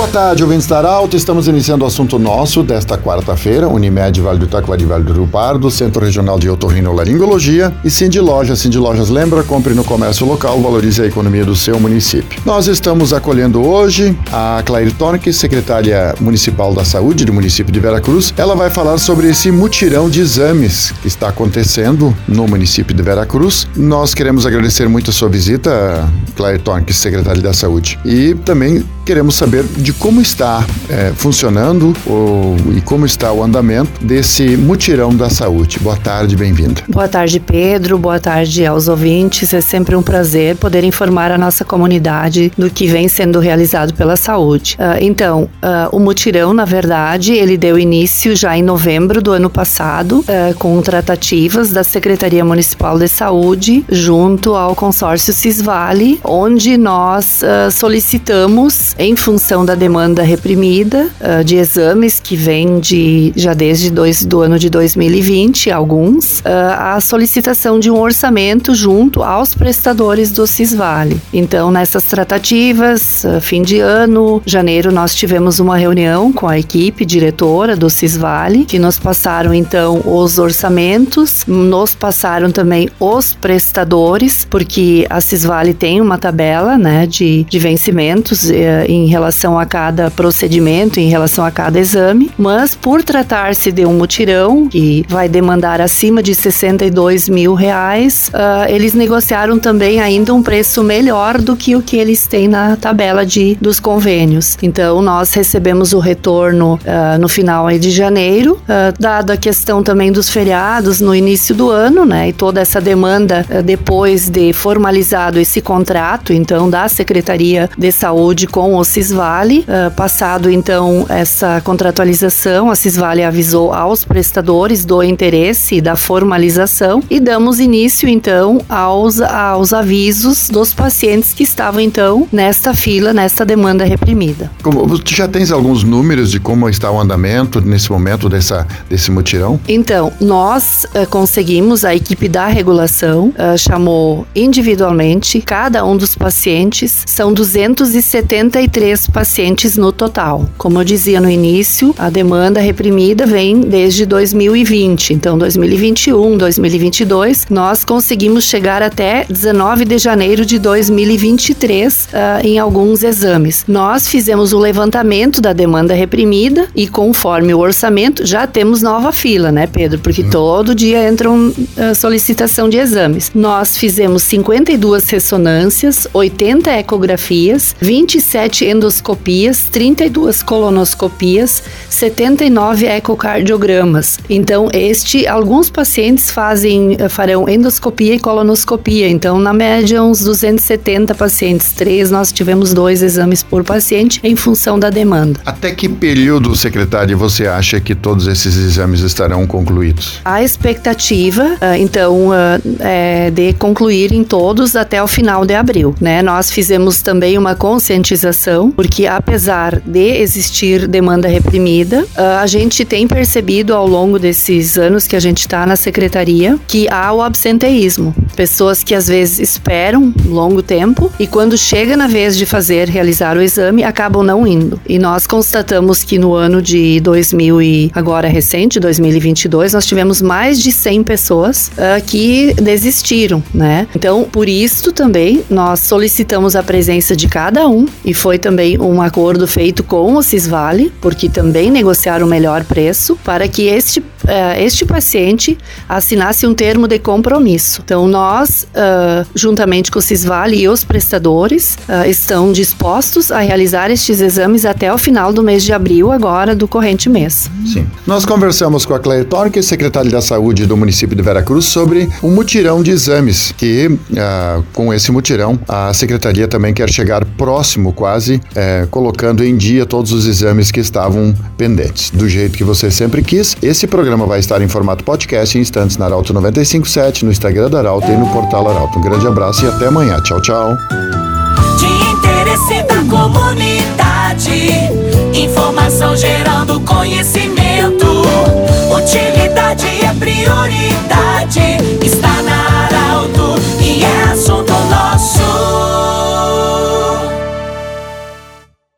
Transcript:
Boa tarde, ouvintes da Arauto. Estamos iniciando o assunto nosso desta quarta-feira. Unimed Vale do Taquari Vale do Rio Pardo, Centro Regional de Otorrinolaringologia e Cindy Lojas. Cindy Lojas lembra, compre no comércio local, valorize a economia do seu município. Nós estamos acolhendo hoje a Claire Tonic, secretária municipal da saúde do município de Veracruz. Ela vai falar sobre esse mutirão de exames que está acontecendo no município de Veracruz. Nós queremos agradecer muito a sua visita, Claire Tonic, secretária da saúde. E também queremos saber de como está é, funcionando o, e como está o andamento desse mutirão da saúde. Boa tarde, bem-vinda. Boa tarde, Pedro. Boa tarde aos ouvintes. É sempre um prazer poder informar a nossa comunidade do que vem sendo realizado pela saúde. Uh, então, uh, o mutirão, na verdade, ele deu início já em novembro do ano passado, uh, com tratativas da Secretaria Municipal de Saúde junto ao consórcio Cisvale, onde nós solicitamos, em função da demanda reprimida uh, de exames que vem de já desde dois, do ano de 2020, alguns, uh, a solicitação de um orçamento junto aos prestadores do Cisvale. Então, nessas tratativas, uh, fim de ano, janeiro, nós tivemos uma reunião com a equipe diretora do Cisvale, que nos passaram então os orçamentos, nos passaram também os prestadores, porque a Cisvale tem uma tabela né, de, de vencimentos em relação a cada procedimento, em relação a cada exame, mas por tratar-se de um mutirão que vai demandar acima de 62 mil reais, uh, eles negociaram também ainda um preço melhor do que o que eles têm na tabela de, dos convênios. Então nós recebemos o retorno uh, no final de janeiro, uh, dado a questão também dos feriados no início do ano, né, e toda essa demanda depois de formalizado esse contrato, então da Secretaria de Saúde com o Cisvale, passado então essa contratualização, a Cisvale avisou aos prestadores do interesse da formalização e damos início então aos, aos avisos dos pacientes que estavam então nesta fila, nesta demanda reprimida. Como, tu já tens alguns números de como está o andamento nesse momento dessa, desse mutirão? Então, nós uh, conseguimos, a equipe da regulação uh, chamou individualmente cada um dos pacientes, são 273 pacientes no total. Como eu dizia no início, a demanda reprimida vem desde 2020. Então, 2021, 2022, nós conseguimos chegar até 19 de janeiro de 2023 uh, em alguns exames. Nós fizemos o levantamento da demanda reprimida e, conforme o orçamento, já temos nova fila, né, Pedro? Porque hum. todo dia entram uh, solicitação de exames. Nós fizemos 52 ressonâncias, 80 ecografias, 27 endoscopias, 32 colonoscopias, 79 ecocardiogramas. Então, este, alguns pacientes fazem, eh, farão endoscopia e colonoscopia. Então, na média, uns 270 pacientes. Três, nós tivemos dois exames por paciente em função da demanda. Até que período, secretário, você acha que todos esses exames estarão concluídos? A expectativa, eh, então, eh, é de concluir em todos até o final de abril, né? Nós fizemos também uma conscientização, porque apesar de existir demanda reprimida, ah, a gente tem percebido ao longo desses anos que a gente está na secretaria que há o absenteísmo. Pessoas que às vezes esperam longo tempo e quando chega na vez de fazer, realizar o exame, acabam não indo. E nós constatamos que no ano de 2000 e agora recente, 2022, nós tivemos mais de 100 pessoas uh, que desistiram, né? Então, por isso também nós solicitamos a presença de cada um e foi também um acordo feito com o Cisvale, porque também negociaram o melhor preço, para que este, uh, este paciente assinasse um termo de compromisso. Então, nós, uh, juntamente com o Cisvale e os prestadores, uh, estão dispostos a realizar estes exames até o final do mês de abril, agora do corrente mês. Sim. Nós conversamos com a Claire Torque, secretária da Saúde do município de Veracruz, sobre um mutirão de exames, que com esse mutirão a secretaria também quer chegar próximo, quase, fase, é, colocando em dia todos os exames que estavam pendentes. Do jeito que você sempre quis, esse programa vai estar em formato podcast em instantes na Arauto 957, no Instagram da Arauto e no portal Arauto. Um grande abraço e até amanhã. Tchau, tchau. De interesse da comunidade, informação gerando conhecimento, utilidade é prioridade.